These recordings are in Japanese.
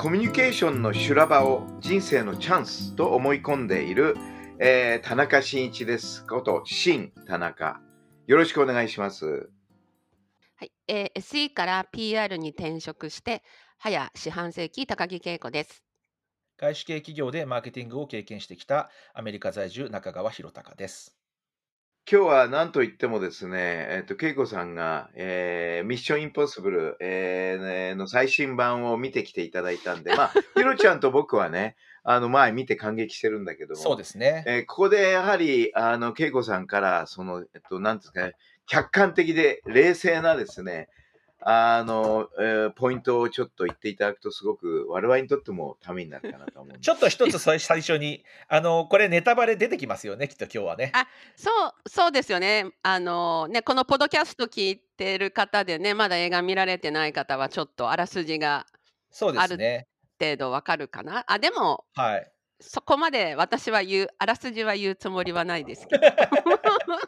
コミュニケーションの修羅場を人生のチャンスと思い込んでいる、えー田中真一です。こと、新田中。よろしくお願いします。はい、えー SE から PR に転職して、早四半世紀、高木恵子です。外資系企業でマーケティングを経験してきたアメリカ在住中川博隆です今日は何と言ってもですね、えっ、と、恵子さんが、えーミッションインポッシブル、えーねの最新版を見てきていただいたんで、まあ、ひろちゃんと僕はね、あの、前見て感激してるんだけども、そうですね。えーここでやはり、あの、恵子さんから、その、えっと、なんですかね、客観的で冷静なですね、あの、えーポイントをちょっと言っていただくと、すごく我々にとってもためになるかなと思うんです。ちょっと一つ最最初にあのこれネタバレ出てきますよねきっと今日はねあそう、そうですよね。あのね、このポッドキャスト聞いてる方でね、まだ映画見られてない方は、ちょっとあらすじがそうですね程度わかるかな。あ、でも、はいそこまで私は言う、あらすじは言うつもりはないですけど。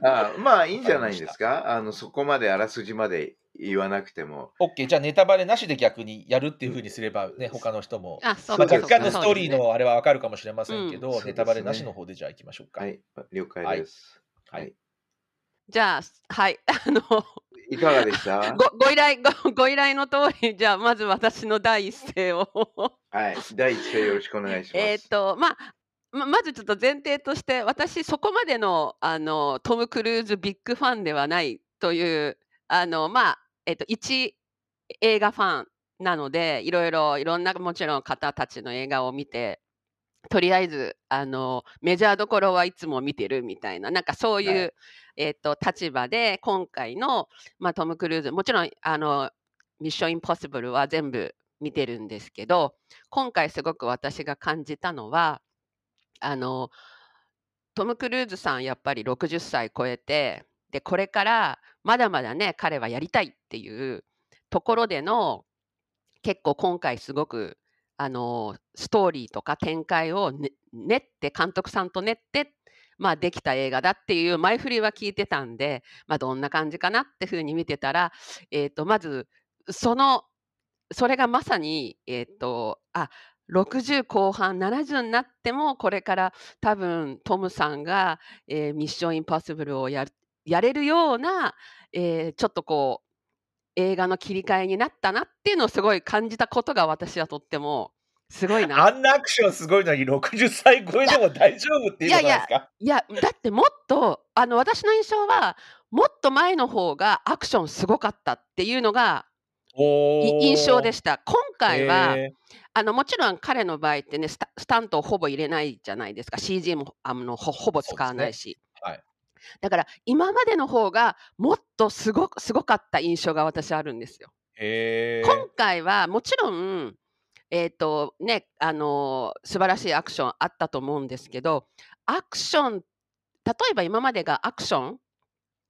あまあいいんじゃないですかあのそこまであらすじまで言わなくても。OK じゃあネタバレなしで逆にやるっていうふうにすればね他の人も。あ、そうまあ、か、そうか若干のストーリーのあれはわかるかもしれませんけど、うんネタバレなしの方でじゃあ行きましょうか。はい。了解です、はい。はい、じゃあ、はい、あの、いかがでした？ごご依頼ご、ご依頼の通り、じゃあ、まず私の第一声を。はい。第一声よろしくお願いします。えっと、まあ、ままずちょっと前提として、私、そこまでのあのトム・クルーズビッグファンではないという、あのまあえっと、一映画ファンなので、いろいろ、いろんなもちろん方たちの映画を見て、とりあえずあのメジャーどころはいつも見てるみたいな、なんかそういう、はい。えっと立場で、今回の、まあ、トム・クルーズ、もちろんあのミッション・インポッシブルは全部見てるんですけど、今回すごく私が感じたのは、あのトム・クルーズさんやっぱり60歳超えてでこれからまだまだね彼はやりたいっていうところでの結構今回すごくあのストーリーとか展開をね練って監督さんと練って、まあ、できた映画だっていう前振りは聞いてたんで、まあ、どんな感じかなってふうに見てたら、えー、とまずそのそれがまさに、えー、とあ60後半70になってもこれから多分トムさんが、えーミッションインポッシブルをやるやれるような、えーちょっとこう映画の切り替えになったなっていうのをすごい感じたことが私はとってもすごいな。あんなアクションすごいのに60歳超えでも大丈夫っていうことですか？いやだってもっとあの私の印象はもっと前の方がアクションすごかったっていうのが印象でした。今回は、へあのもちろん彼の場合ってねスタスタントをほぼ入れないじゃないですか。CG もあのほほぼ使わないし、ーはいだから今までの方がもっとすごくすごかった印象が私あるんですよ。今回はもちろんえっ、とねあのー素晴らしいアクションあったと思うんですけどアクション例えば今までがアクション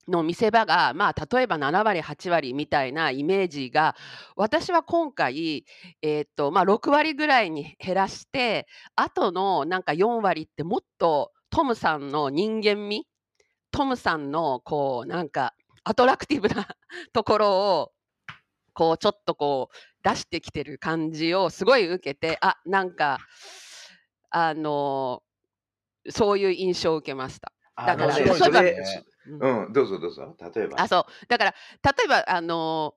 の見せ場がまあ例えば7割8割みたいなイメージが私は今回、えーとまあ、6割ぐらいに減らしてあとのなんか4割ってもっとトムさんの人間味トムさんのこうなんかアトラクティブなところをこうちょっとこう出してきてる感じをすごい受けてあなんかあのそういう印象を受けました。だからあのねそういえうん。うんどうぞどうぞ例えば。あそう。だから例えばあの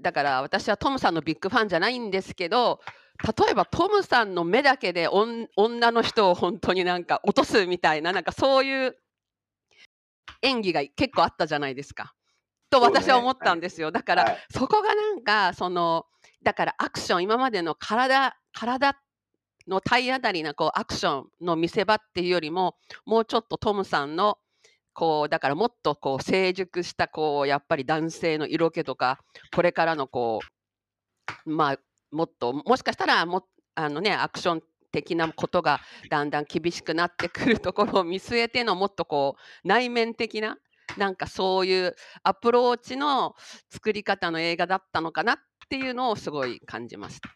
だから私はトムさんのビッグファンじゃないんですけど例えばトムさんの目だけでおん女の人を本当になんか落とすみたいななんかそういう演技が結構あったじゃないですか。と私は思ったんですよ。だから、はいそこがなんかそのだからアクション今までの体体の体当たりなこうアクションの見せ場っていうよりももうちょっとトムさんのこうだからもっとこう成熟したこうやっぱり男性の色気とかこれからのこうまあもっともしかしたらもあのねアクション的なことがだんだん厳しくなってくるところを見据えてのもっとこう内面的ななんかそういうアプローチの作り方の映画だったのかなっていうのをすごい感じました。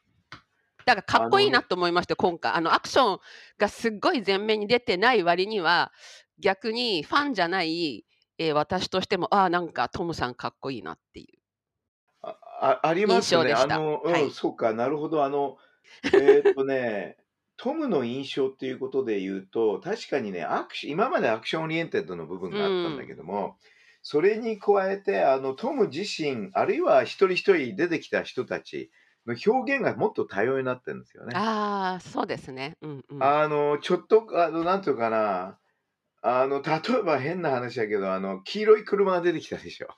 だからかっこいいなと思いました今回あのアクションがすっごい前面に出てない割には逆にファンじゃない、えー私としてもああなんかトムさんかっこいいなっていう。ああありますね。あの、うん、はいそうか、なるほど。あの、えーっとね、トムの印象っていうことで言うと、確かにね、アクシ今まで action oriented の部分があったんだけども、それに加えて、あの、トム自身、あるいは一人一人出てきた人たちの表現がもっと多様になってるんですよね。ああそうですね。うんうん。あの、ちょっと、あの、なんていうかな、あの、例えば変な話だけど、あの、黄色い車が出てきたでしょ。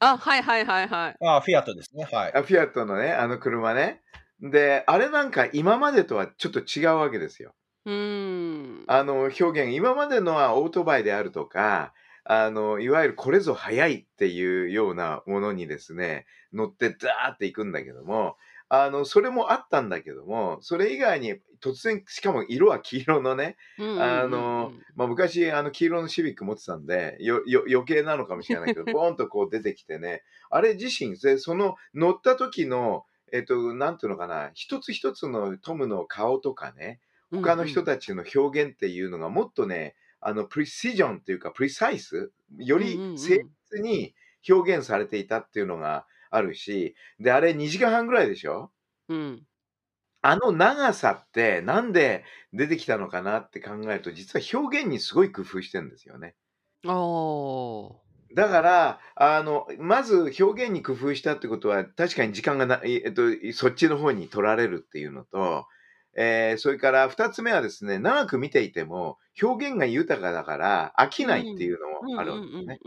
あはいはいはいはい。ああ、フィアットですね。はい。あフィアットのね、あの車ね。で、あれなんか今までとはちょっと違うわけですよ。うーん。あの表現、今までのはオートバイであるとか、あの、いわゆるこれぞ速いっていうようなものにですね、乗ってダーっていくんだけども、あの、それもあったんだけども、それ以外に突然、しかも色は黄色のね、あの、まあ、昔、あの、黄色のシビック持ってたんで、よ、よ、余計なのかもしれないけど、ボーンとこう出てきてね、あれ自身、で、その乗った時の、えっと、なんていうのかな、一つ一つのトムの顔とかね、他の人たちの表現っていうのがもっとね、あの、プリシジョンっていうか、プリサイス、より精密に表現されていたっていうのがあるし、で、あれ2時間半ぐらいでしょ？うん。あの長さってなんで出てきたのかなって考えると、実は表現にすごい工夫してるんですよね。おーだから、あの、まず表現に工夫したってことは、確かに時間がな、えっと、そっちの方に取られるっていうのと、えーそれから二つ目はですね、長く見ていても、表現が豊かだから飽きないっていうのもあるわけですね。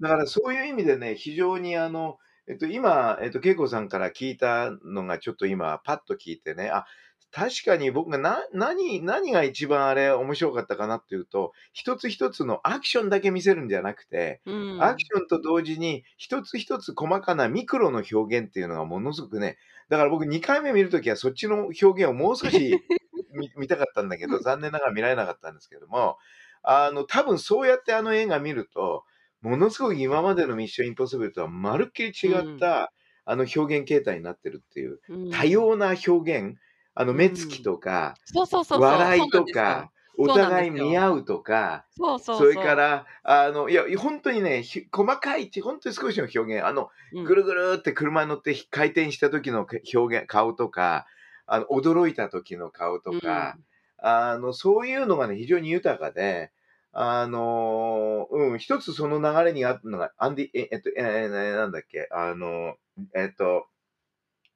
だからそういう意味でね、非常にあの、えっと、今、えっと、恵子さんから聞いたのがちょっと今、パッと聞いてね、あ、確かに僕がな、何、何が一番あれ面白かったかなっていうと、一つ一つのアクションだけ見せるんじゃなくて、うん。アクションと同時に一つ一つ細かなミクロの表現っていうのがものすごくね、だから僕2回目見るときはそっちの表現をもう少し 見見たかったんだけど、残念ながら見られなかったんですけども、あの、多分そうやってあの映画見ると、ものすごく今までのミッションインポッシブルとはまるっきり違った、あの表現形態になってるっていう、うん。多様な表現、あの目つきとか、そうそうそうそう。笑いとか、お互い見合うとか、そうそうそれから、あの、いや、本当にね、ひ細かい、本当に少しの表現、あの、うん。ぐるぐるって車に乗って回転した時の表現、顔とか、あの、驚いた時の顔とか、あの、そういうのがね、非常に豊かで、あの、うん、一つその流れにあったのが、アンディ、ええっと、えーなんだっけ、あの、えっと、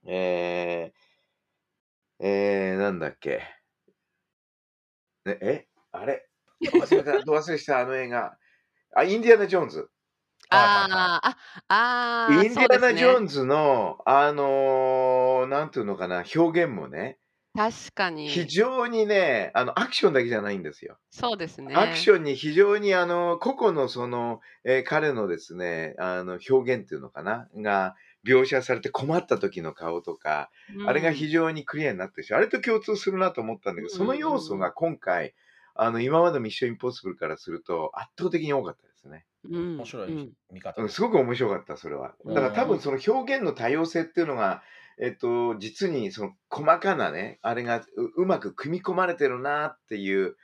えー、えー、なんだっけ、ね、え？あれ？忘れた、忘れした、あの映画。あ、インディアナ・ジョーンズ。あーああーインディアナ・ジョーンンズの、あのーなんていうのかな、表現もね、確かに。非常にね、あの、アクションだけじゃないんですよ。そうですね。アクションに非常にあの、個々のその、えー彼のですね、あの、表現っていうのかな、が描写されて困った時の顔とか、うんあれが非常にクリアになってるし、あれと共通するなと思ったんだけど、その要素が今回、あの、今までのミッションインポッシブルからすると圧倒的に多かったですね。うん面白いうん見方うん、すごく面白かった、それは。だから多分その表現の多様性っていうのが、えっと、実にその細かなね、あれがううまく組み込まれてるなっていう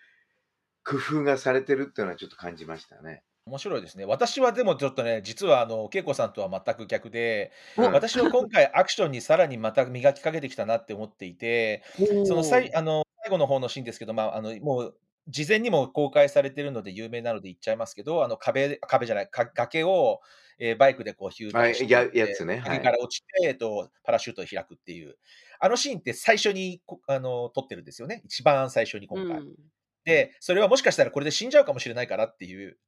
工夫がされてるっていうのはちょっと感じましたね。面白いですね。私はでもちょっとね、実はあの恵子さんとは全く逆で、お私は今回アクションにさらにまた磨きかけてきたなって思っていて、その最あの最後の方のシーンですけど、まあ、あのもう事前にも公開されてるので有名なので言っちゃいますけど、あの壁壁じゃないか崖を、えーバイクでこうヒューバンしてはいややつね。はから落ちて、えっと、パラシュートを開くっていう、あのシーンって最初にこあの撮ってるんですよね、一番最初に今回。うん。で、それはもしかしたらこれで死んじゃうかもしれないからっていう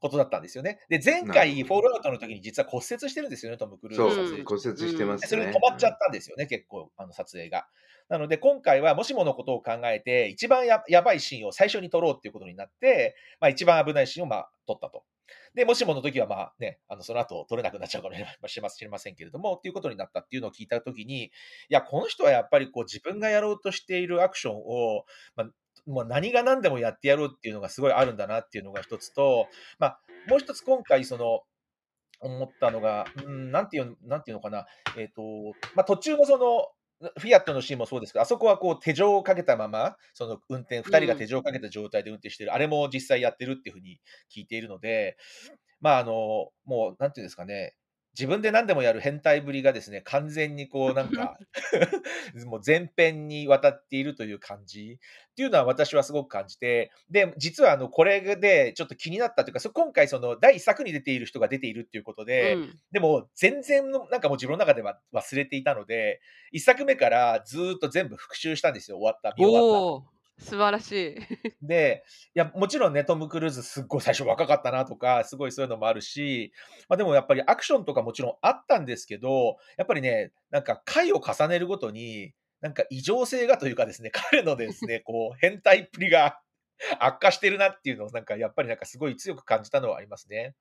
ことだったんですよね。で、前な回、フォールアウトの時に実は骨折してるんですよね、トム・クルーそうズの撮影、骨折してますね。でそれで止まっちゃったんですよね、結構、あの撮影が。なので、今回はもしものことを考えて、一番ややばいシーンを最初に撮ろうっていうことになって、まあ、一番危ないシーンをまあ撮ったと。で、もしもの時は、まあね、あの、その後取れなくなっちゃうかもしれましれませんけれども、っていうことになったっていうのを聞いた時に、いや、この人はやっぱりこう自分がやろうとしているアクションを、まあ、もう何が何でもやってやろうっていうのがすごいあるんだなっていうのが一つと、まあ、もう一つ今回その、思ったのが、うん、なんていう、なんていうのかな、えっ、と、まあ、途中のその、フィアットのシーンもそうですけど、あそこはこう手錠をかけたまま、その運転、2人が手錠をかけた状態で運転してる、あれも実際やってるっていうふうに聞いているので、まあ、あの、もう、なんていうんですかね、自分で何でもやる変態ぶりがですね、完全にこう なんか もう前編にわたっているという感じ。っていうのは私はすごく感じて、で、実はあのこれでちょっと気になったというか、今回その第1作に出ている人が出ているっていうことで、うん、でも全然のなんかもう自分の中では忘れていたので、1作目からずっと全部復習したんですよ、終わった、見終わった。素晴らしい。で、いや、もちろんね、トム・クルーズすっごい最初若かったなとか、すごいそういうのもあるし、まあ、でもやっぱりアクションとかもちろんあったんですけど、やっぱりね、なんか回を重ねるごとに、なんか異常性がというかですね、彼のですね、こう、変態っぷりが 悪化してるなっていうのを、なんかやっぱりなんかすごい強く感じたのはありますね。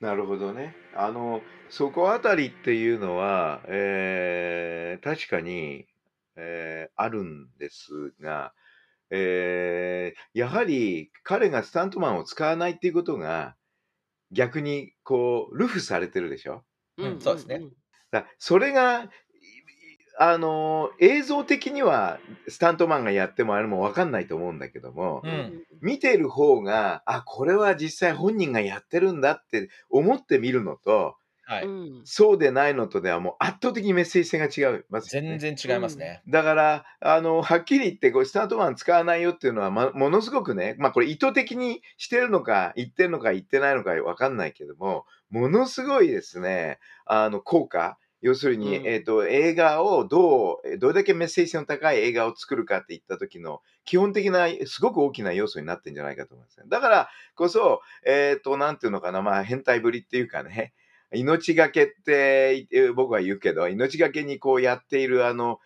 なるほどね。あの、そこあたりっていうのは、えー、確かに、えー、あるんですが、えー、やはり彼がスタントマンを使わないっていうことが、逆にこう、ルフされてるでしょ？うん、そうですね。だそれが、あの映像的にはスタントマンがやってもあれも分かんないと思うんだけども、うん、見てる方が、あ、これは実際本人がやってるんだって思ってみるのと、はい。そうでないのとではもう圧倒的にメッセージ性が違いますよね。全然違いますね。だから、あの、はっきり言って、こうスタートマン使わないよっていうのは、ま、ものすごくね、まあこれ意図的にしてるのか、言ってるのか言ってないのかわかんないけども、ものすごいですね、あの、効果。要するに、うん、えっ、ー、と、映画をどう、どれだけメッセージ性の高い映画を作るかって言った時の基本的な、すごく大きな要素になってんじゃないかと思います、ね。だからこそ、えっ、ー、と、なんていうのかな、まあ変態ぶりっていうかね、命がけって僕は言うけど、命がけにこうやっているあの、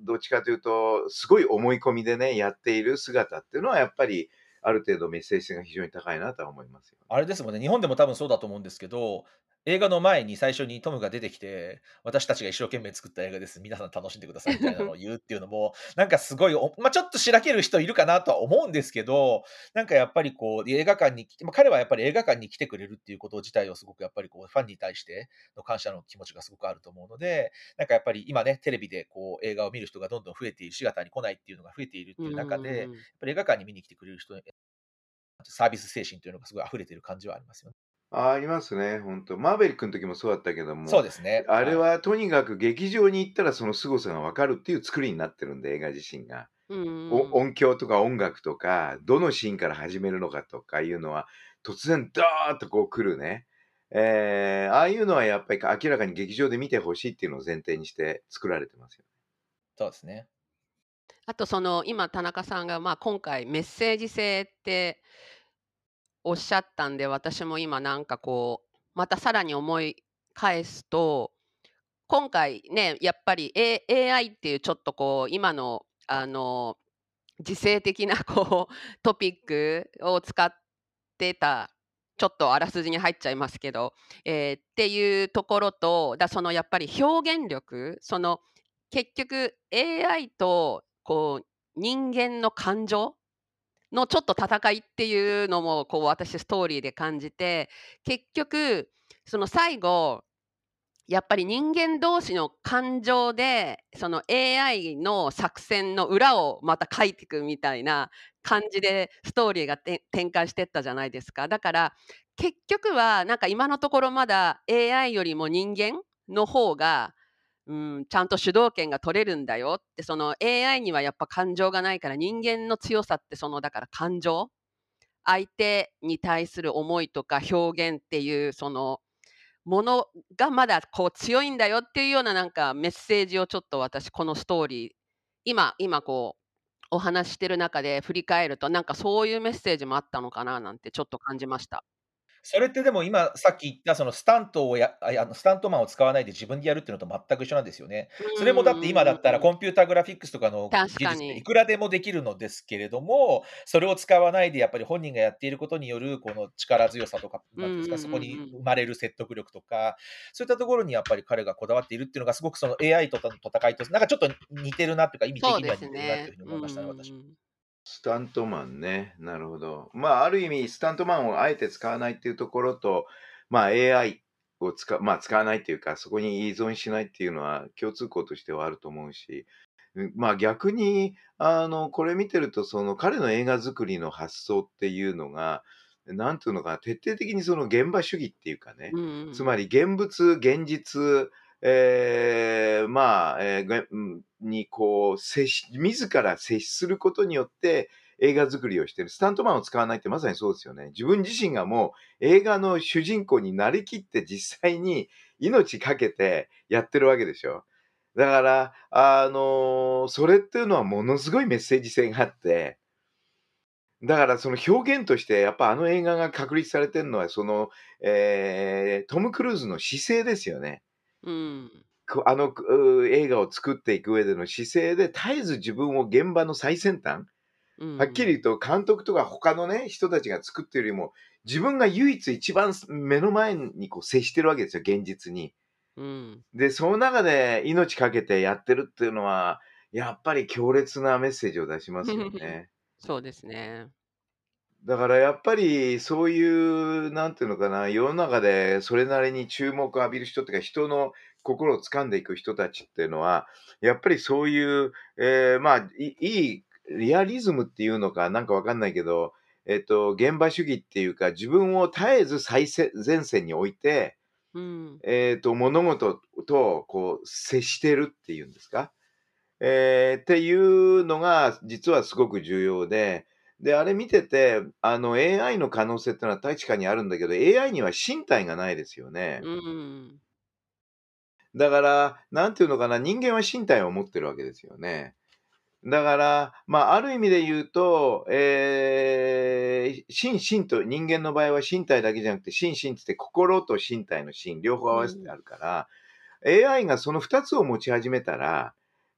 どっちかというと、すごい思い込みでね、やっている姿っていうのは、やっぱり、ある程度メッセージ性が非常に高いなとは思いますよ、あれですもんね、日本でも多分そうだと思うんですけど、映画の前に最初にトムが出てきて、私たちが一生懸命作った映画です。皆さん楽しんでくださいみたいなのを 言うっていうのも、なんかすごい、まあ、ちょっとしらける人いるかなとは思うんですけど、なんかやっぱりこう、映画館に来て、まあ、彼はやっぱり映画館に来てくれるっていうこと自体をすごくやっぱりこう、ファンに対しての感謝の気持ちがすごくあると思うので、なんかやっぱり今ね、テレビでこう、映画を見る人がどんどん増えている、姿に来ないっていうのが増えているっていう中で、やっぱり映画館に見に来てくれる人サービス精神というのがすごい溢れている感じはありますよね。ありますね、本当マーベリックの時もそうだったけども、そうですね。あれはとにかく劇場に行ったらその凄さがわかるっていう作りになってるんで、映画自身が。お音響とか音楽とか、どのシーンから始めるのかとかいうのは、突然ドーッとこう来るね。えー、ああいうのはやっぱり明らかに劇場で見てほしいっていうのを前提にして作られてますよ。そうですね。あとその今田中さんがまあ今回メッセージ性っておっしゃったんで、私も今なんかこう、またさらに思い返すと、今回ね、やっぱり、A、AI っていうちょっとこう、今の、あの、時勢的なこう、トピックを使ってた、ちょっとあらすじに入っちゃいますけど、えー、っていうところと、だそのやっぱり表現力、その結局 AI とこう人間の感情のちょっと戦いっていうのもこう私ストーリーで感じて結局その最後やっぱり人間同士の感情でその AI の作戦の裏をまた書いていくみたいな感じでストーリーが展開してったじゃないですか。だから結局はなんか今のところまだ AI よりも人間の方がうん、ちゃんと主導権が取れるんだよってその AI にはやっぱ感情がないから人間の強さってそのだから感情？相手に対する思いとか表現っていうそのものがまだこう強いんだよっていうようななんかメッセージをちょっと私このストーリー今今こうお話してる中で振り返るとなんかそういうメッセージもあったのかななんてちょっと感じました。それってでも今さっき言ったそのスタントをやあ、あのスタントマンを使わないで自分でやるっていうのと全く一緒なんですよね。それもだって今だったらコンピューターグラフィックスとかの技術っていに。くらでもできるのですけれども、それを使わないでやっぱり本人がやっていることによるこの力強さとか、ですか、そこに。生まれる説得力とか、そういったところにやっぱり彼がこだわっているっていうのがすごくその AI との戦いとなんかちょっと似てるなっていうか、意味的には。似てるなっていうふうにうん思いましたね、私。スタントマンね。なるほど。まあ、ある意味、スタントマンをあえて使わないっていうところと、まあ、AI を使,、まあ、使わないっていうか、そこに依存しないっていうのは共通項としてはあると思うし、うんまあ逆に、あの、これ見てると、その彼の映画作りの発想っていうのが、なんていうのかな、徹底的にその現場主義っていうかね、うんうんつまり現物、現実、えーまあ、えーにこう接し、自ら接することによって映画作りをしてる。スタントマンを使わないってまさにそうですよね。自分自身がもう映画の主人公になりきって実際に命かけてやってるわけでしょ。だから、あのそれっていうのはものすごいメッセージ性があって、だからその表現としてやっぱあの映画が確立されてるのはその、えートム・クルーズの姿勢ですよね。うん。こあのう映画を作っていく上での姿勢で絶えず自分を現場の最先端、うんはっきり言うと監督とか他のね人たちが作ってるよりも自分が唯一一番目の前にこう接してるわけですよ現実に。うん。でその中で命かけてやってるっていうのはやっぱり強烈なメッセージを出しますよね。そうですね。だからやっぱりそういう、なんていうのかな、世の中でそれなりに注目を浴びる人っていうか、人の心を掴んでいく人たちっていうのは、やっぱりそういう、えーまあ、いいいリアリズムっていうのか、なんかわかんないけど、えっと、現場主義っていうか、自分を絶えず最前前線に置いて、うん。えっと、物事とこう接してるっていうんですか、えーっていうのが実はすごく重要で、で、あれ見てて、あの AI の可能性ってのは確かにあるんだけど、AI には身体がないですよね。うん。だから、なんていうのかな、人間は身体を持ってるわけですよね。だから、まあ、ある意味で言うと、えー、心身と、人間の場合は身体だけじゃなくて、心身って言って心と身体の心、両方合わせてあるから、AI がその2つを持ち始めたら、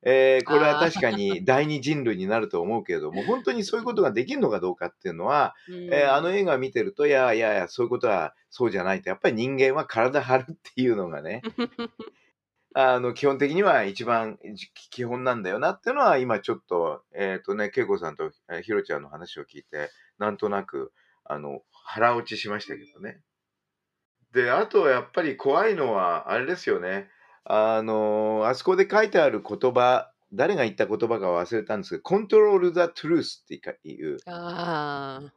えーこれは確かに 第二人類になると思うけれども、本当にそういうことができるのかどうかっていうのは、えーあの映画を見てると、いやいやいや、そういうことはそうじゃないって、やっぱり人間は体張るっていうのがね、あの基本的には一番じ基本なんだよなっていうのは、今ちょっと、えっ、とね、恵子さんとえーひろちゃんの話を聞いて、なんとなく、あの、腹落ちしましたけどね。で、あとやっぱり怖いのは、あれですよね。あの、あそこで書いてある言葉、誰が言った言葉か忘れたんですけど、コントロール・ザ・トゥルースっていう、ああ。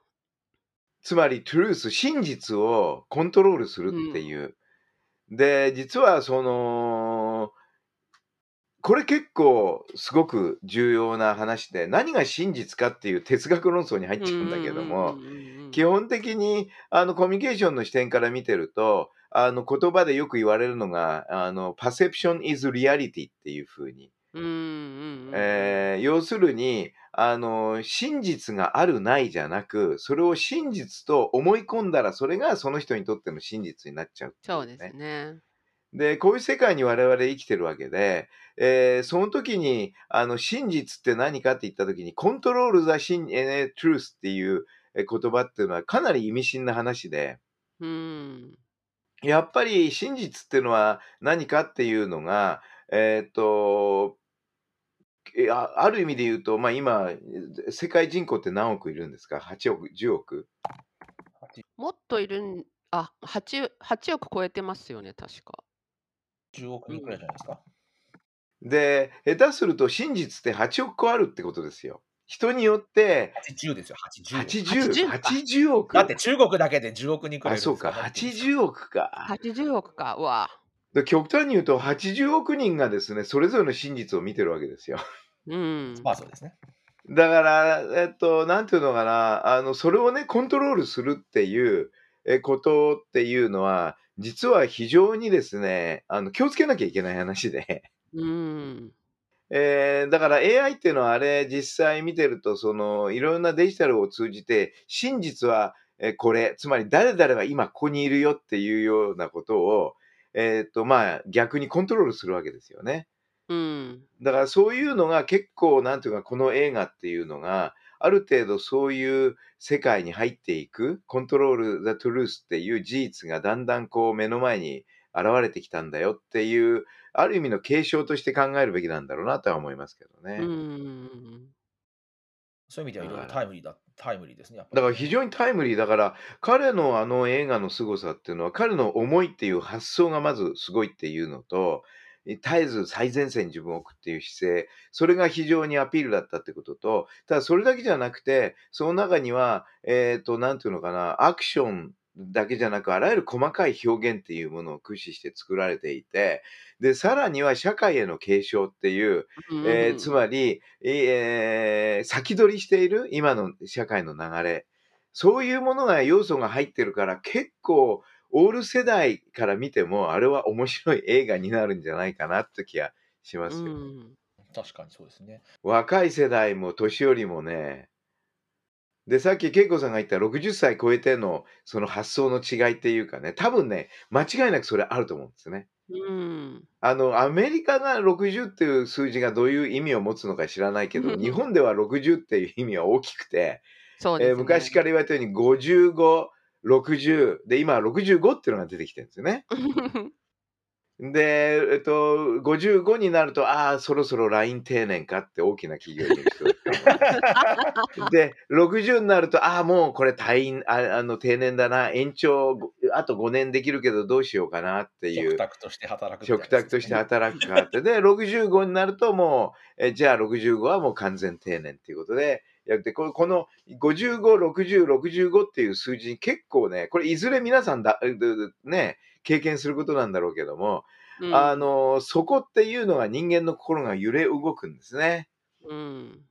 つまりトゥルース、真実をコントロールするっていう。で、実はその、これ結構すごく重要な話で、何が真実かっていう哲学論争に入っちゃうんだけども、うんうんうんうん基本的にあのコミュニケーションの視点から見てると、あの言葉でよく言われるのが、あの、perception is reality っていうふうに。うんうんうんえー要するに、あの、真実があるないじゃなく、それを真実と思い込んだら、それがその人にとっての真実になっちゃうっていそうですね。で、こういう世界に我々生きてるわけで、えーその時に、あの、真実って何かって言った時に、コントロール・ザ・シン・えー・トゥルースっていうえー言葉っていうのはかなり意味深な話で、うん。やっぱり真実っていうのは何かっていうのが、えーっと、えあある意味で言うと、まあ今、世界人口って何億いるんですか ?8 億、10億？もっといるん、あ、8、8億超えてますよね、確か。10億人くらいじゃないですか。で、下手すると真実って8億個あるってことですよ。人によって80ですよ、80。80、80か80億。だって中国だけで10億人くらいあ、そうか、80億か。80億か。うわ。で極端に言うと、80億人がですね、それぞれの真実を見てるわけですよ。うん。まあそうですね。だから、えっと、なんていうのかな、あの、それをね、コントロールするっていうえことっていうのは、実は非常にですね、あの、気をつけなきゃいけない話で。うん。えーだから AI っていうのはあれ実際見てるとそのいろんなデジタルを通じて真実は、えーこれ、つまり誰々は今ここにいるよっていうようなことを、えっ、と、まあ、逆にコントロールするわけですよね。うん。だからそういうのが結構、なんていうか、この映画っていうのが、ある程度そういう世界に入っていく、コントロール・ザ・トゥルースっていう事実がだんだんこう目の前に現れてきたんだよっていう、ある意味の継承として考えるべきなんだろうなとは思いますけどうね。ん。そういう意味ではいろいろタイムリーだタイムリーですね、やっぱだから。非常にタイムリーだから、彼のあの映画の凄さっていうのは、彼の思いっていう発想がまずすごいっていうのと、絶えず最前線に自分を置くっていう姿勢、それが非常にアピールだったってことと、ただそれだけじゃなくて、その中には、えっ、と、なんていうのかな、アクションだけじゃなく、あらゆる細かい表現っていうものを駆使して作られていて、で、さらには社会への継承っていう、えーつまり、えー先取りしている今の社会の流れ、そういうものが要素が入ってるから、結構、オール世代から見ても、あれは面白い映画になるんじゃないかなって気がしますよ。うん。確かにそうですね。若い世代も年寄りもね、で、さっき恵子さんが言った60歳超えてのその発想の違いっていうかね、多分ね、間違いなくそれあると思うんですね。うん。あの、アメリカが60っていう数字がどういう意味を持つのか知らないけど、日本では60っていう意味は大きくて、そうですね。えー昔から言われたように55、60で今は65っていうのが出てきてるんですよね。で、えっと、55になると、ああ、そろそろ LINE 定年かって大きな企業に言う人が で、60になると、ああ、もうこれ退院、ああの定年だな、延長、ごあと5年できるけどどうしようかなっていう食。卓として働くみたいな食卓として働くかって。で、65になるともう、えじゃあ65はもう完全定年っていうことで、やって、このこの55、60、65っていう数字に結構ね、これいずれ皆さんだ、うね、経験することなんだろうけども、うんあの、そこっていうのが人間の心が揺れ動くんですね。うん。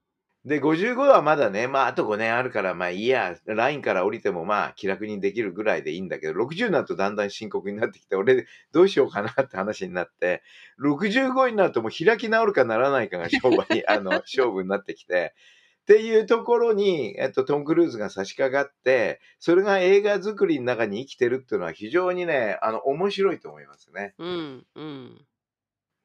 で、55はまだね、まあ、あと5年あるから、まあいいや、ラインから降りてもまあ気楽にできるぐらいでいいんだけど、60になるとだんだん深刻になってきて、俺どうしようかなって話になって、65になるともう開き直るかならないかが勝負に、あの、勝負になってきて、っていうところに、えっと、トム・クルーズが差し掛かって、それが映画作りの中に生きてるっていうのは非常にね、あの、面白いと思いますね。うん。うん。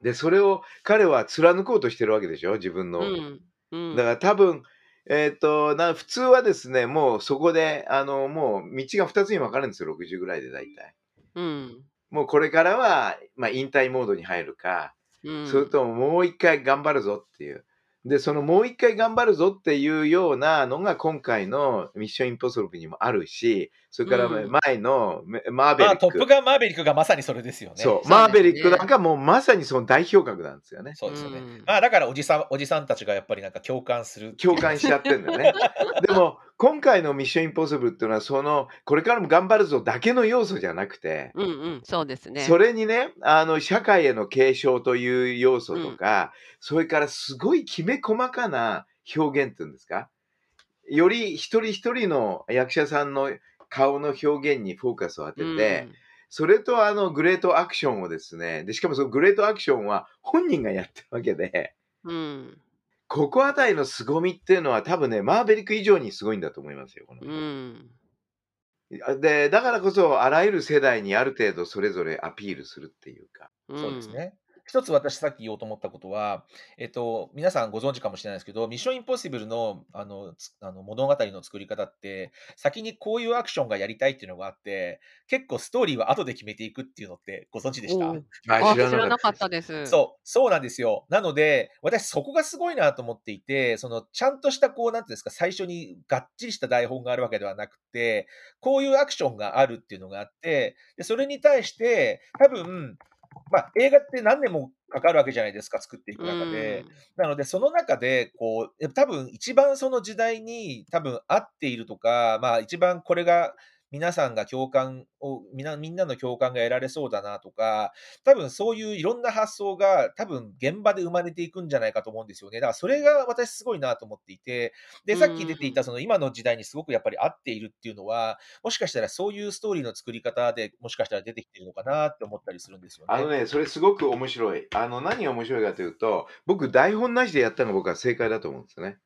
で、それを彼は貫こうとしてるわけでしょ？自分の。うん。うん。だから多分、えっ、とな、普通はですね、もうそこで、あの、もう道が2つに分かれるんですよ、60ぐらいで大体。うん。もうこれからは、まあ、引退モードに入るか、うん。それとももう一回頑張るぞっていう。で、そのもう一回頑張るぞっていうようなのが今回のミッションインポッシブルにもあるし、それからうん前のメマーベリまあ、ック。トップガンマーベリックがまさにそれですよね。そう、マーベリックなんかもうまさにその代表格なんですよね。そうですよね。うんまあ、だからおじさん、おじさんたちがやっぱりなんか共感する。共感しちゃってんだよね。でも、今回のミッションインポッシブルっていうのは、その、これからも頑張るぞだけの要素じゃなくて、うんうん。そうですね。それにね、あの、社会への継承という要素とか、それからすごいきめ細かな表現っていうんですか？より一人一人の役者さんの顔の表現にフォーカスを当てて、それとあのグレートアクションをですね、でしかもそのグレートアクションは本人がやってるわけで、うん。うん。ここあたりの凄みっていうのは多分ね、マーベリック以上にすごいんだと思いますよ。このうん。で、だからこそあらゆる世代にある程度それぞれアピールするっていうか。そうですね。一つ私さっき言おうと思ったことは、えっと、皆さんご存知かもしれないですけど、ミッションインポッシブルのあのつあの物語の作り方って、先にこういうアクションがやりたいっていうのがあって、結構ストーリーは後で決めていくっていうのってご存知でした？おーあ、あ知らなかったでです。そう、そうなんですよ。なので、私そこがすごいなと思っていて、そのちゃんとしたこう、なんていうんですか、最初にがっちりした台本があるわけではなくて、こういうアクションがあるっていうのがあって、でそれに対して、多分、まあ、映画って何年もかかるわけじゃないですか、作っていく中で。なので、その中で、こう、多分一番その時代に多分合っているとか、まあ一番これが皆さんが共感を、みんなみんなの共感が得られそうだなとか、多分そういういろんな発想が多分現場で生まれていくんじゃないかと思うんですよね。だからそれが私すごいなと思っていて、で、さっき出ていたその今の時代にすごくやっぱり合っているっていうのは、もしかしたらそういうストーリーの作り方でもしかしたら出てきてるのかなって思ったりするんですよね。あのね、それすごく面白い。あの、何が面白いかというと、僕、台本なしでやったのが僕は正解だと思うんですよね。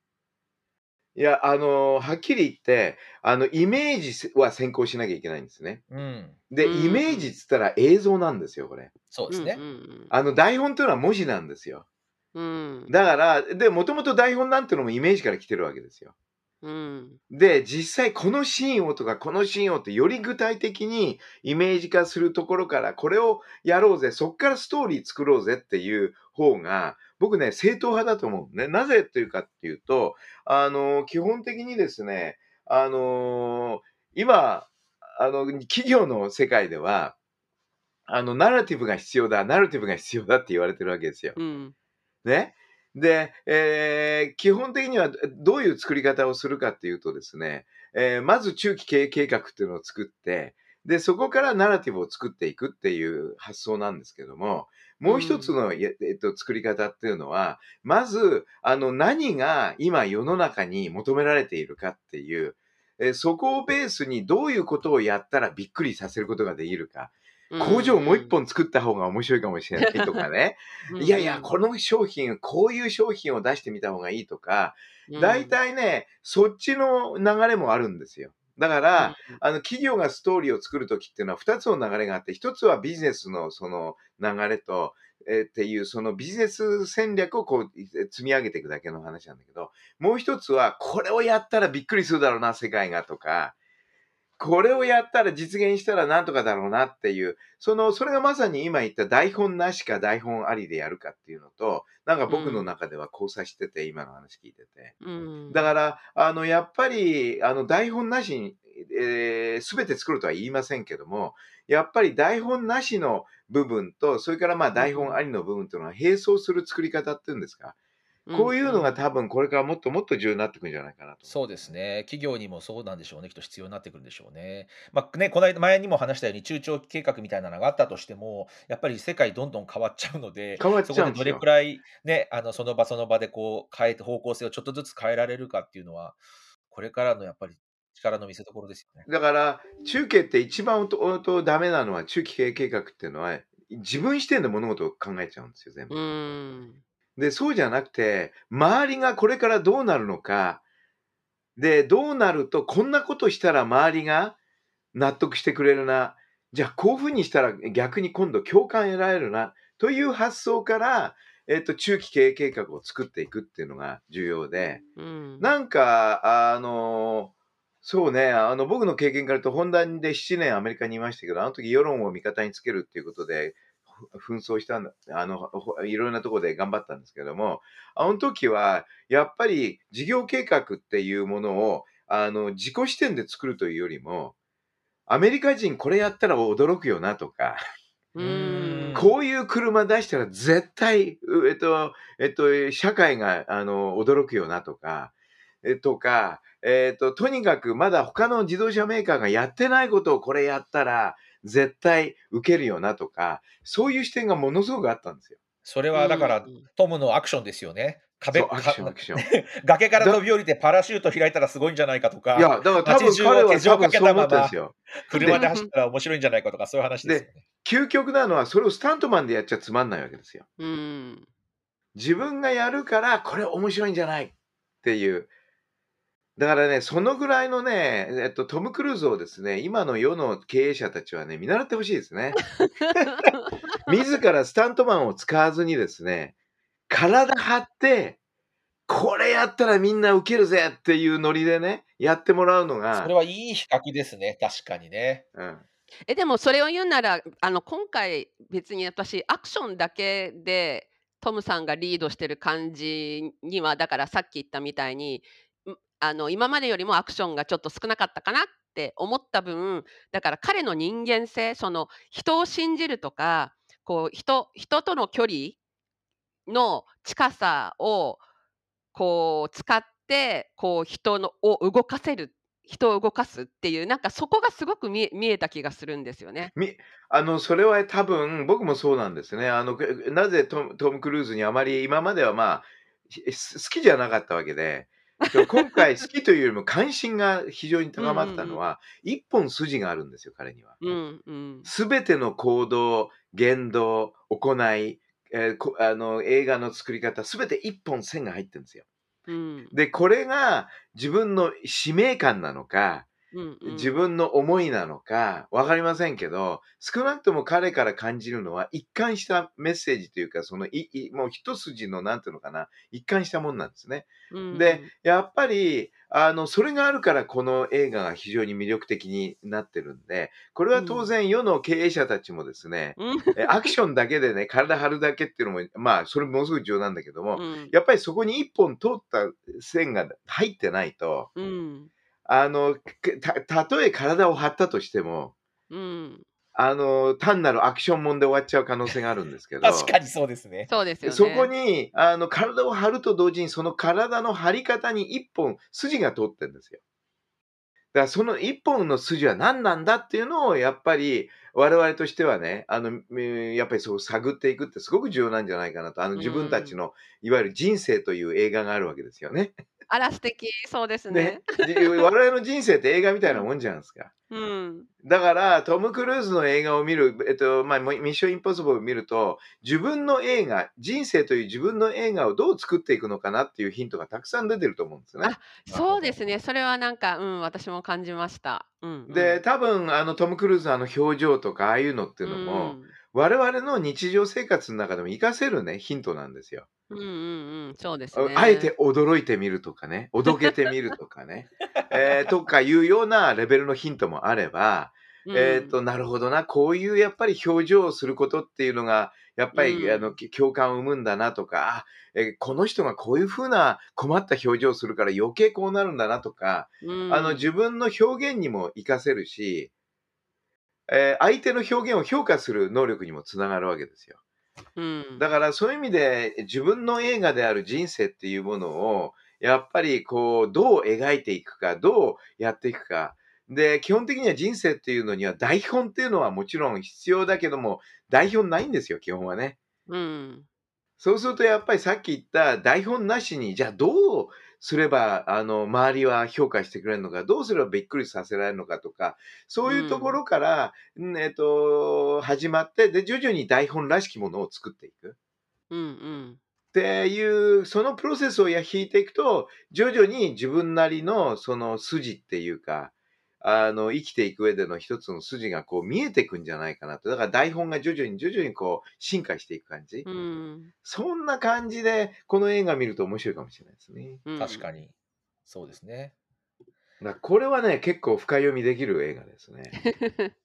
いや、あの、はっきり言って、あの、イメージは先行しなきゃいけないんですね。うん。で、うんイメージっつったら映像なんですよ、これ。そうですね。あの、台本というのは文字なんですよ。うんだから、で、もともと台本なんてのもイメージから来てるわけですよ。うんで、実際このシーンをとかこのシーンをってより具体的にイメージ化するところからこれをやろうぜ、そっからストーリー作ろうぜっていう方が僕ね、正統派だと思うね。なぜというかっていうと、あの、基本的にですね、あの、今、あの、企業の世界では、あの、ナラティブが必要だ、ナラティブが必要だって言われてるわけですよ。うんね？で、えー基本的にはどういう作り方をするかっていうとですね、えーまず中期経営計画っていうのを作って、で、そこからナラティブを作っていくっていう発想なんですけども、もう一つの、やえっと、作り方っていうのは、まず、あの、何が今世の中に求められているかっていう、えーそこをベースにどういうことをやったらびっくりさせることができるか。工場をもう一本作った方が面白いかもしれないとかね。いやいや、この商品、こういう商品を出してみた方がいいとか、大体ね、そっちの流れもあるんですよ。だから、あの、企業がストーリーを作るときっていうのは二つの流れがあって、一つはビジネスのその流れと、えーっていうそのビジネス戦略をこう積み上げていくだけの話なんだけど、もう一つはこれをやったらびっくりするだろうな、世界がとか、これをやったら実現したらなんとかだろうなっていう、その、それがまさに今言った台本なしか台本ありでやるかっていうのと、なんか僕の中では交差してて、今の話聞いてて。うんだから、あの、やっぱり、あの、台本なしに、えー、全て作るとは言いませんけども、やっぱり台本なしの部分と、それからまあ台本ありの部分というのは並走する作り方っていうんですか？こういうのが多分これからもっともっと重要になってくるんじゃないかなと。そうですね。企業にもそうなんでしょうね。きっと必要になってくるんでしょうね。まあね、この間前にも話したように中長期計画みたいなのがあったとしても、やっぱり世界どんどん変わっちゃうので、変わっちゃうんですよそこでどれくらいね、あのその場その場でこう変えて方向性をちょっとずつ変えられるかっていうのは、これからのやっぱり力の見せ所ですよね。だから、中継って一番とととダメなのは、中期経営計画っていうのは、自分視点で物事を考えちゃうんですよ、全部。うんで、そうじゃなくて、周りがこれからどうなるのか、で、どうなると、こんなことしたら周りが納得してくれるな。じゃあ、こういうふうにしたら逆に今度共感得られるな。という発想から、えっと、中期経営計画を作っていくっていうのが重要で、うんなんか、あの、そうね、あの、僕の経験から言うと、ホンダで7年アメリカにいましたけど、あの時世論を味方につけるっていうことで、ふ紛争したんだ、あの、ほいろんなところで頑張ったんですけども、あの時は、やっぱり事業計画っていうものを、あの、自己視点で作るというよりも、アメリカ人これやったら驚くよなとか、うん。こういう車出したら絶対、うえっと、えっと、社会が、あの、驚くよなとか、えとか、えっと、とにかくまだ他の自動車メーカーがやってないことをこれやったら絶対受けるよなとか、そういう視点がものすごくあったんですよ。それはだから、うんトムのアクションですよね。壁アクション、アかクション。い 崖から飛び降りてパラシュート開いたらすごいんじゃないかとか、や、だから多分彼は手錠か多分そう思けたままったんですよ。車で走ったら面白いんじゃないかとか、そういう話ですよね。究極なのはそれをスタントマンでやっちゃつまんないわけですよ。うん自分がやるからこれ面白いんじゃないっていう。だからね、そのぐらいのね、えっと、トム・クルーズをですね、今の世の経営者たちはね、見習ってほしいですね。自らスタントマンを使わずにですね、体張って、これやったらみんな受けるぜっていうノリでね、やってもらうのが、それはいい比較ですね、確かにね。うん、えでもそれを言うならあの今回別に私アクションだけでトムさんがリードしてる感じにはだからさっき言ったみたいにんあの今までよりもアクションがちょっと少なかったかなって思った分だから彼の人間性その人を信じるとかこう人人との距離の近さをこう使ってこう人のを動かせる人を動かすっていうなんかそこがすごく見えた気がするんですよね。みあのそれは多分僕もそうなんですね。あのなぜトムトム・クルーズにあまり今まではまあ好きじゃなかったわけで、今回好きというよりも関心が非常に高まったのは、一本筋があるんですよ、彼には。すべての行動、言動、行い、えーこあの映画の作り方、すべて一本線が入ってるんですよ。うん。で、これが自分の使命感なのか、うんうん。自分の思いなのか、わかりませんけど、少なくとも彼から感じるのは、一貫したメッセージというか、その、い、いもう一筋の、なんていうのかな、一貫したもんなんですね。うんで、やっぱり、あの、それがあるから、この映画が非常に魅力的になってるんで、これは当然、世の経営者たちもですね、うん。えアクションだけでね、体張るだけっていうのも、まあ、それものすごい重要なんだけども、うん。やっぱりそこに一本通った線が入ってないと、うん。あの、くた、たとえ体を張ったとしても、うん。あの、単なるアクションもんで終わっちゃう可能性があるんですけど、確かにそうですね。そうですよね。そこに、あの、体を張ると同時に、その体の張り方に一本筋が通ってるんですよ。だからその一本の筋は何なんだっていうのを、やっぱり我々としてはね、あの、えーやっぱりそう探っていくってすごく重要なんじゃないかなと。あの自分たちの、いわゆる人生という映画があるわけですよね。あら素敵。そうですねね。。で我々の人生って映画みたいなもんじゃないですか。うん。だから、トム・クルーズの映画を見る、えっと、まあ、ミッション・インポッシブルを見ると、自分の映画、人生という自分の映画をどう作っていくのかなっていうヒントがたくさん出てると思うんですよね。あそうですね。それはなんか、うん、私も感じました。うん、うん。で、多分、あの、トム・クルーズのあの表情とか、ああいうのっていうのも、我々の日常生活の中でも活かせるね、ヒントなんですよ。うん、うん、うんうん、そうですね。あえて驚いてみるとかね、おどけてみるとかね、えーとかいうようなレベルのヒントもあれば、うん、えっ、と、なるほどな、こういうやっぱり表情をすることっていうのが、やっぱり、うんあのき共感を生むんだなとか、あえーこの人がこういうふうな困った表情をするから余計こうなるんだなとか、うん、あの自分の表現にも活かせるし、えー相手の表現を評価する能力にもつながるわけですよ。うん、だからそういう意味で自分の映画である人生っていうものをやっぱりこうどう描いていくかどうやっていくか。で基本的には人生っていうのには台本っていうのはもちろん必要だけども台本ないんですよ基本はね。うん、そうするとやっぱりさっき言った台本なしにじゃあどうすればあの周りは評価してくれるのかどうすればびっくりさせられるのかとかそういうところから、うんえっと始まってで徐々に台本らしきものを作っていく。うん、うん、っていう、そのプロセスをや引いていくと、徐々に自分なりのその筋っていうか、あの、生きていく上での一つの筋がこう見えていくんじゃないかなと。だから台本が徐々に徐々にこう進化していく感じ。うん、そんな感じで、この映画見ると面白いかもしれないですね。うん、確かに。そうですね。だこれはね、結構深読みできる映画ですね。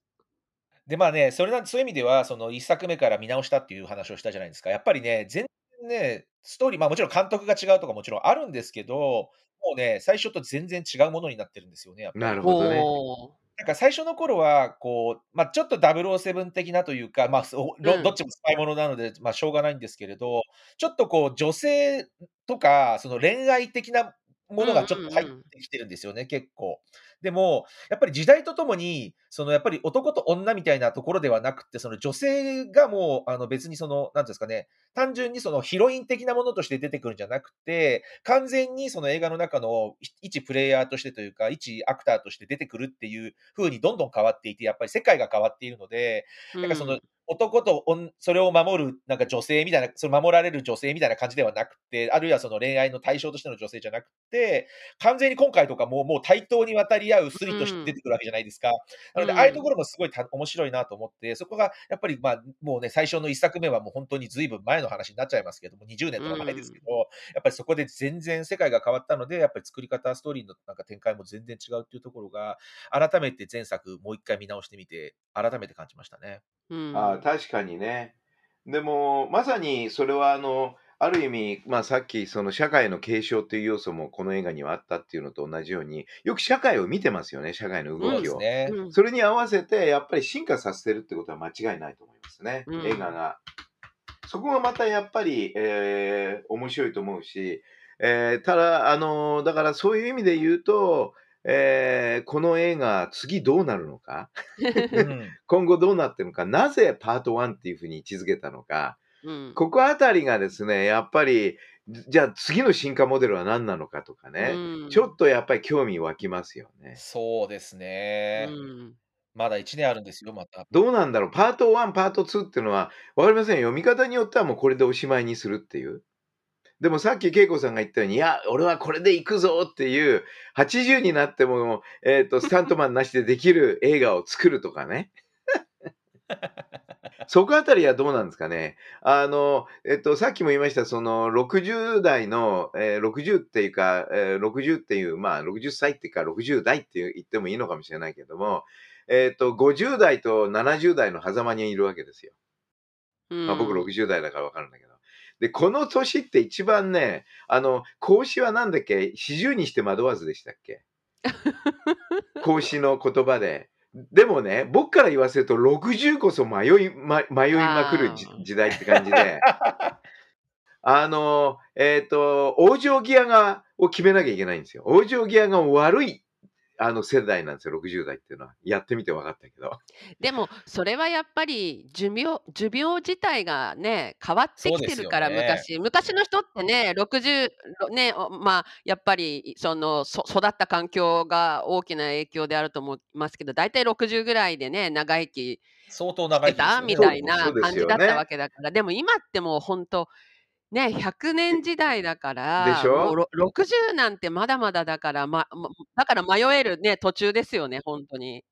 で、まあね、それなそういう意味では、その1作目から見直したっていう話をしたじゃないですか。やっぱりね、全然ね、ストーリー、まあもちろん監督が違うとかもちろんあるんですけど、もうね、最初と全然違うものになってるんですよね、やっぱり。なるほどね。お なんか最初の頃は、こう、まあ、ちょっと007的なというか、まあ、そうどっちもスパイものなので、まあ、しょうがないんですけれど、ちょっとこう、女性とか、その恋愛的なものがちょっと入ってきてるんですよね、結構。でも、やっぱり時代とともに、そのやっぱり男と女みたいなところではなくて、その女性がもう、あの別にその、なんですかね、単純にそのヒロイン的なものとして出てくるんじゃなくて、完全にその映画の中のい一プレイヤーとしてというか、一アクターとして出てくるっていう風にどんどん変わっていて、やっぱり世界が変わっているので、ーなんかその、男と女それを守るなんか女性みたいな、それ守られる女性みたいな感じではなくて、あるいはその恋愛の対象としての女性じゃなくて、完全に今回とかもうもう対等に渡り合うスリとして出てくるわけじゃないですか。なので、うんああいうところもすごいた面白いなと思って、そこがやっぱりまあ、もうね、最初の1作目はもう本当にずいぶん前の話になっちゃいますけども、20年とか前ですけど、やっぱりそこで全然世界が変わったので、やっぱり作り方、ストーリーのなんか展開も全然違うっていうところが、改めて前作もう一回見直してみて、改めて感じましたね。うん、ああ確かにね。でも、まさにそれはあの、ある意味、まあ、さっきその社会の継承っていう要素もこの映画にはあったっていうのと同じように、よく社会を見てますよね、社会の動きを。ね。うんそれに合わせて、やっぱり進化させてるってことは間違いないと思いますね、うん映画が。そこがまたやっぱり、えー面白いと思うし、えーただ、あのーだからそういう意味で言うと、えーこの映画、次どうなるのか、うん 今後どうなってるのか、なぜパート1っていうふうに位置づけたのか、うんここあたりがですね、やっぱり、じゃあ次の進化モデルは何なのかとかね、うんちょっとやっぱり興味湧きますよね。そうですね。うんまだ1年あるんですよ、また。どうなんだろう、パート1、パート2っていうのは、わかりませんよ。読み方によってはもうこれでおしまいにするっていう。でもさっき恵子さんが言ったように、いや、俺はこれで行くぞっていう、80になっても、えっ、と、スタントマンなしでできる映画を作るとかね。そこあたりはどうなんですかね。あの、えっと、さっきも言いました、その、60代の、えー60っていうか、えー60っていう、まあ、60歳っていうか、60代って言ってもいいのかもしれないけども、えっと、50代と70代の狭間にいるわけですよ。まあ、僕うん60代だからわかるんだけど。で、この年って一番ね、あの、孔子はなんだっけ四十にして惑わずでしたっけ？孔子の言葉で。でもね、僕から言わせると60こそ迷い,、ま、迷いまくる時代って感じで、あの、えっ、と、往生際が、を決めなきゃいけないんですよ。往生際が悪い、あの世代なんですよ、60代っていうのは。やってみて分かったけど。でもそれはやっぱり寿命寿命自体がね変わってきてるから、ね。昔。昔の人ってね60ねおまあやっぱりそのそ育った環境が大きな影響であると思いますけど大体60ぐらいでね長生き相当長いですよね。たみたいな感じだったわけだから。でも今ってもう本当ね100年時代だからでしょ？もうろ60なんてまだまだだから、ま、まだから迷えるね途中ですよね本当に。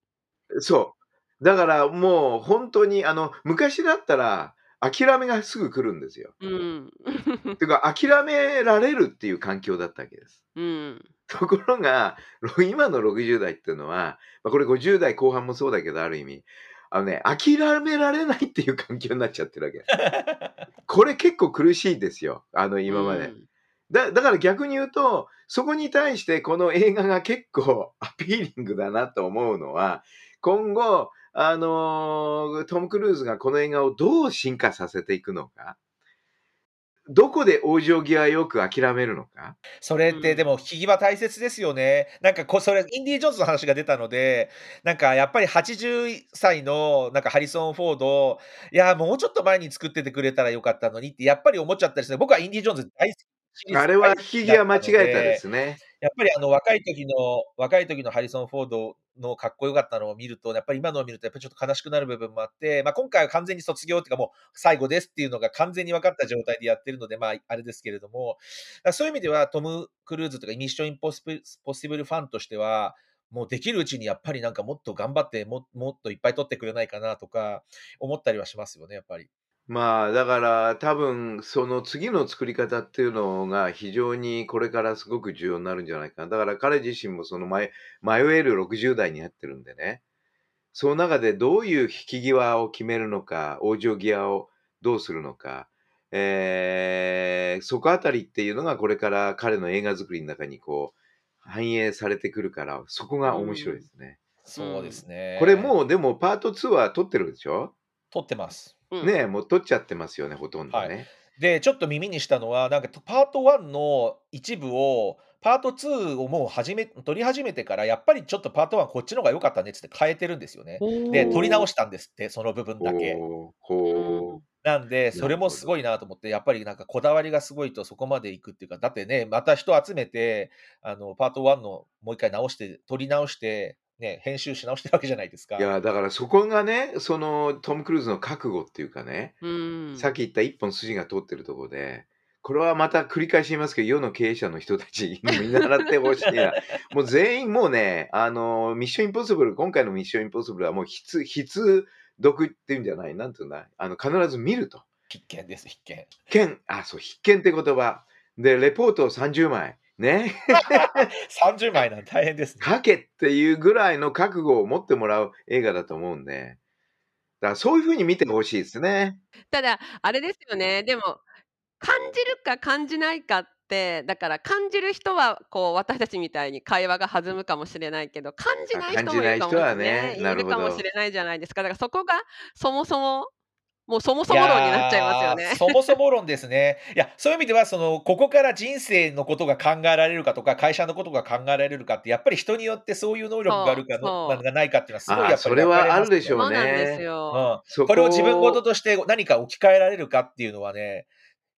そう。だからもう本当に、あの、昔だったら諦めがすぐ来るんですよ。うんていうか、諦められるっていう環境だったわけです。うんところが、ろ今の60代っていうのは、まあ、これ50代後半もそうだけど、ある意味、あのね、諦められないっていう環境になっちゃってるわけ。これ結構苦しいですよ。あの、今まで。うんだだから逆に言うと、そこに対してこの映画が結構アピーリングだなと思うのは、今後、あのートム・クルーズがこの映画をどう進化させていくのか、どこで往生際よく諦めるのか、それっうんてでも引き際大切ですよね。なんかこそれインディ・ージョーンズの話が出たので、なんかやっぱり80歳のなんかハリソン・フォード、いやもうちょっと前に作っててくれたらよかったのにってやっぱり思っちゃったりする。僕はインディ・ージョーンズ大好き。あれは引き際間違えたですね。やっぱりあの若い時の若い時のハリソン・フォードのかっこよかったのを見ると、やっぱり今のを見るとやっぱりちょっと悲しくなる部分もあって、まあ、今回は完全に卒業っていうかもう最後ですっていうのが完全に分かった状態でやってるので、まああれですけれども、そういう意味ではトム・クルーズとかミッション・インポッシブルポッシブルファンとしては、もうできるうちにやっぱりなんかもっと頑張ってももっといっぱい取ってくれないかなとか思ったりはしますよね、やっぱり。まあだから多分その次の作り方っていうのが非常にこれからすごく重要になるんじゃないかな。だから彼自身もその迷迷える60代になってるんでね。その中でどういう引き際を決めるのか、往生際をどうするのか、えーそこあたりっていうのがこれから彼の映画作りの中にこう反映されてくるから、そこが面白いですね。そうですね。これもうでもパート2は撮ってるでしょ？取ってます。うんねえ、もう撮っちゃってますよね、ほとんどね。で、ちょっと耳にしたのは、なんかパート1の一部を、パート2をもう始め撮り始めてから、やっぱりちょっとパート1こっちの方が良かったねっつって変えてるんですよね。で、撮り直したんですって、その部分だけ。ほうほなんで、それもすごいなと思って、やっぱりなんかこだわりがすごいとそこまでいくっていうか、だってね、また人集めて、あの、パート1のもう一回直して、撮り直して、ね、編集し直してるわけじゃないですか。ういや、だからそこがね、そのトム・クルーズの覚悟っていうかね、うんさっき言った一本筋が通ってるところで、これはまた繰り返し言いますけど、世の経営者の人たちに見習ってほしいな。もう全員もうね、あの、ミッション・インポッシブル、今回のミッション・インポッシブルはもう必、必読っていうんじゃない、なんていうんだ、あの、必ず見ると。必見です、必見。必見、あ、そう、必見って言葉。で、レポートを30枚。ね。30枚なんて大変ですね。書けっていうぐらいの覚悟を持ってもらう映画だと思うんで、だからそういうふうに見てほしいですね。ただあれですよねでも感じるか感じないかってだから感じる人はこう私たちみたいに会話が弾むかもしれないけど感じない人もいるかもしれあ感じない人はねいるかもしれないじゃないですかだからそこがそもそももうそもそも論になっちゃいますよねやー。そもそも論ですね。いや、そういう意味では、その、ここから人生のことが考えられるかとか、会社のことが考えられるかって、やっぱり人によってそういう能力があるかのそうそうがないかっていうのは、すごいやっぱりそれは分かれますあるでしょそううなんねですよ。うん、そこれを自分事として何か置き換えられるかっていうのはね、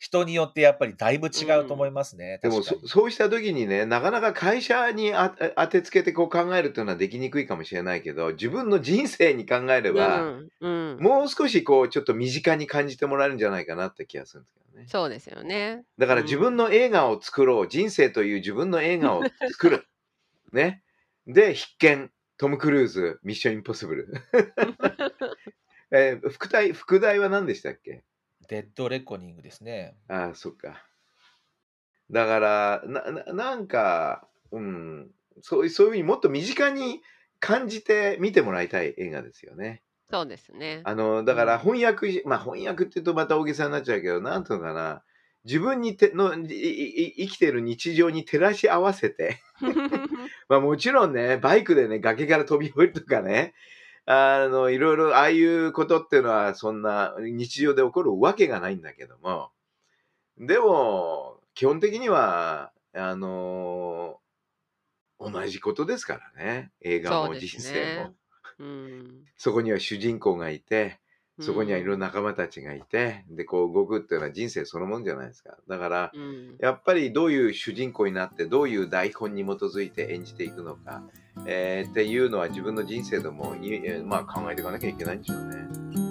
人によってやっぱりだいぶ違うと思いますね。でも確かに。そそうした時にね、なかなか会社にあ当てつけてこう考えるっていうのはできにくいかもしれないけど、自分の人生に考えれうば、ん。うん。もう少しこうちょっと身近に感じてもらえるんじゃないかなって気がするんですけどね。そうですよね。だから自分の映画を作ろう、人生という自分の映画を作る。ね。で、必見、トム・クルーズ、ミッション・インポッシブル。えー副題、副題は何でしたっけ？デッドレコニングですね。ああ、そっか。だから、な、ななんか、うん、そういう、そういうふうにもっと身近に感じて見てもらいたい映画ですよね。そうですね。あの、だからうん翻訳し、まあ翻訳って言うとまた大げさになっちゃうけど、なんていうのかな、自分にてのいいい生きてる日常に照らし合わせて、まあもちろんね、バイクでね、崖から飛び降りるとかね、あの、いろいろ、ああいうことっていうのは、そんな日常で起こるわけがないんだけども、でも、基本的には、あの同じことですからね。映画も人生ねも。うん。そこには主人公がいて、そこにはいろんな。な仲間たちがいて、で、こう動くっていうのは人生そのもんじゃないですか。だから、うん。やっぱりどういう主人公になって、どういう台本に基づいて演じていくのか、えーっていうのは自分の人生でもまあ、考えていかなきゃいけないんでしょうね。